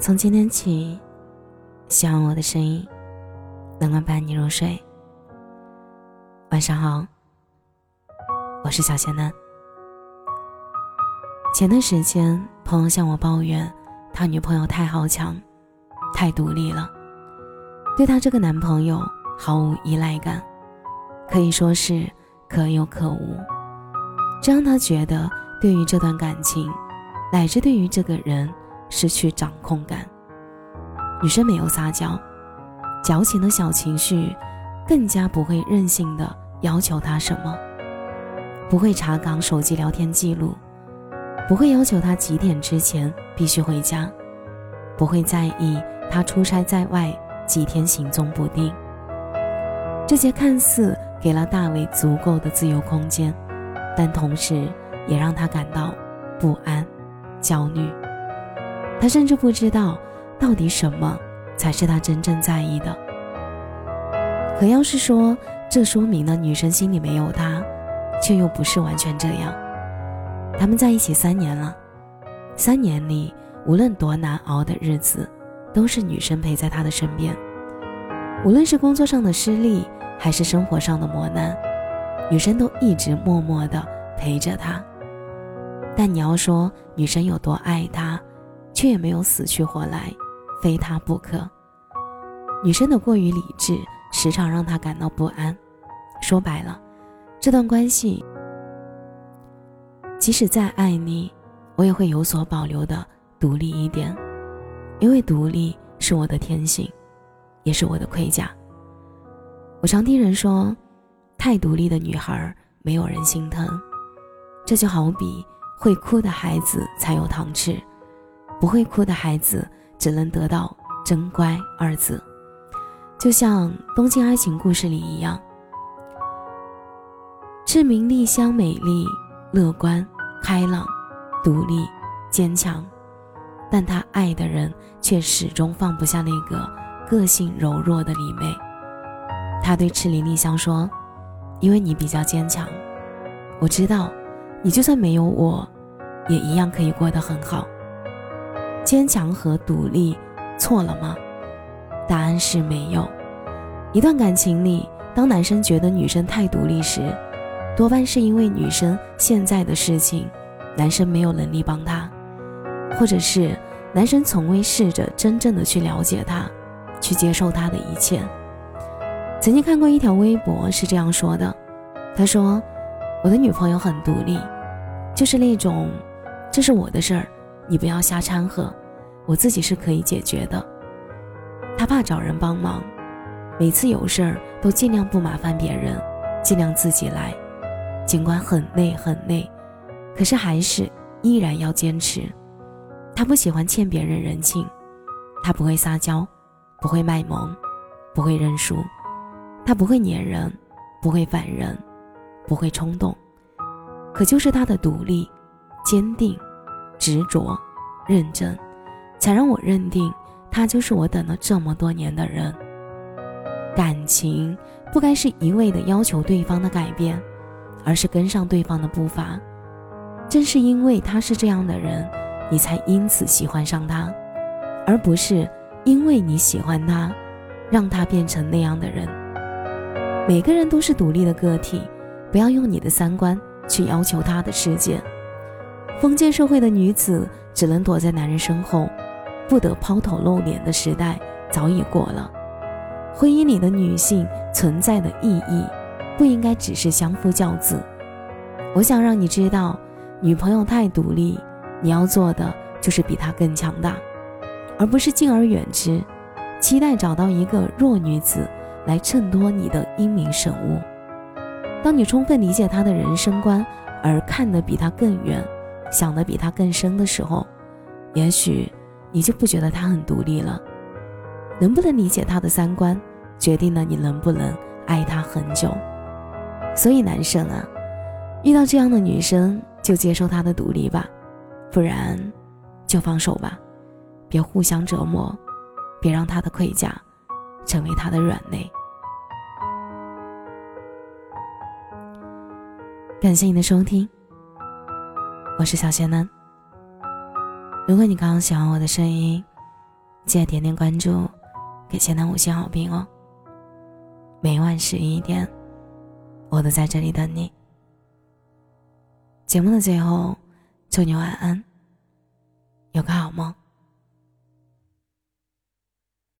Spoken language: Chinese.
从今天起，希望我的声音能够伴你入睡。晚上好，我是小仙男。前段时间，朋友向我抱怨，他女朋友太好强，太独立了，对他这个男朋友毫无依赖感，可以说是可有可无。这让他觉得，对于这段感情，乃至对于这个人。失去掌控感。女生没有撒娇，矫情的小情绪，更加不会任性的要求他什么，不会查岗手机聊天记录，不会要求他几点之前必须回家，不会在意他出差在外几天行踪不定。这些看似给了大伟足够的自由空间，但同时也让他感到不安、焦虑。他甚至不知道，到底什么才是他真正在意的。可要是说这说明了女生心里没有他，却又不是完全这样。他们在一起三年了，三年里无论多难熬的日子，都是女生陪在他的身边。无论是工作上的失利，还是生活上的磨难，女生都一直默默的陪着他。但你要说女生有多爱他？却也没有死去活来，非他不可。女生的过于理智，时常让他感到不安。说白了，这段关系，即使再爱你，我也会有所保留的，独立一点，因为独立是我的天性，也是我的盔甲。我常听人说，太独立的女孩没有人心疼，这就好比会哭的孩子才有糖吃。不会哭的孩子只能得到“真乖”二字，就像《东京爱情故事》里一样。志明丽香美丽、乐观、开朗、独立、坚强，但他爱的人却始终放不下那个个性柔弱的李妹。他对赤林丽香说：“因为你比较坚强，我知道，你就算没有我，也一样可以过得很好。”坚强和独立错了吗？答案是没有。一段感情里，当男生觉得女生太独立时，多半是因为女生现在的事情，男生没有能力帮她，或者是男生从未试着真正的去了解她，去接受她的一切。曾经看过一条微博是这样说的：“他说，我的女朋友很独立，就是那种，这是我的事儿。”你不要瞎掺和，我自己是可以解决的。他怕找人帮忙，每次有事儿都尽量不麻烦别人，尽量自己来。尽管很累很累，可是还是依然要坚持。他不喜欢欠别人人情，他不会撒娇，不会卖萌，不会认输，他不会粘人，不会烦人，不会冲动。可就是他的独立、坚定。执着、认真，才让我认定他就是我等了这么多年的人。感情不该是一味的要求对方的改变，而是跟上对方的步伐。正是因为他是这样的人，你才因此喜欢上他，而不是因为你喜欢他，让他变成那样的人。每个人都是独立的个体，不要用你的三观去要求他的世界。封建社会的女子只能躲在男人身后，不得抛头露脸的时代早已过了。婚姻里的女性存在的意义，不应该只是相夫教子。我想让你知道，女朋友太独立，你要做的就是比她更强大，而不是敬而远之，期待找到一个弱女子来衬托你的英明神武。当你充分理解她的人生观，而看得比她更远。想的比他更深的时候，也许你就不觉得他很独立了。能不能理解他的三观，决定了你能不能爱他很久。所以男生啊，遇到这样的女生就接受她的独立吧，不然就放手吧，别互相折磨，别让他的盔甲成为他的软肋。感谢你的收听。我是小仙男。如果你刚刚喜欢我的声音，记得点点关注，给仙男五星好评哦。每晚十一点，我都在这里等你。节目的最后，祝你晚安，有个好梦。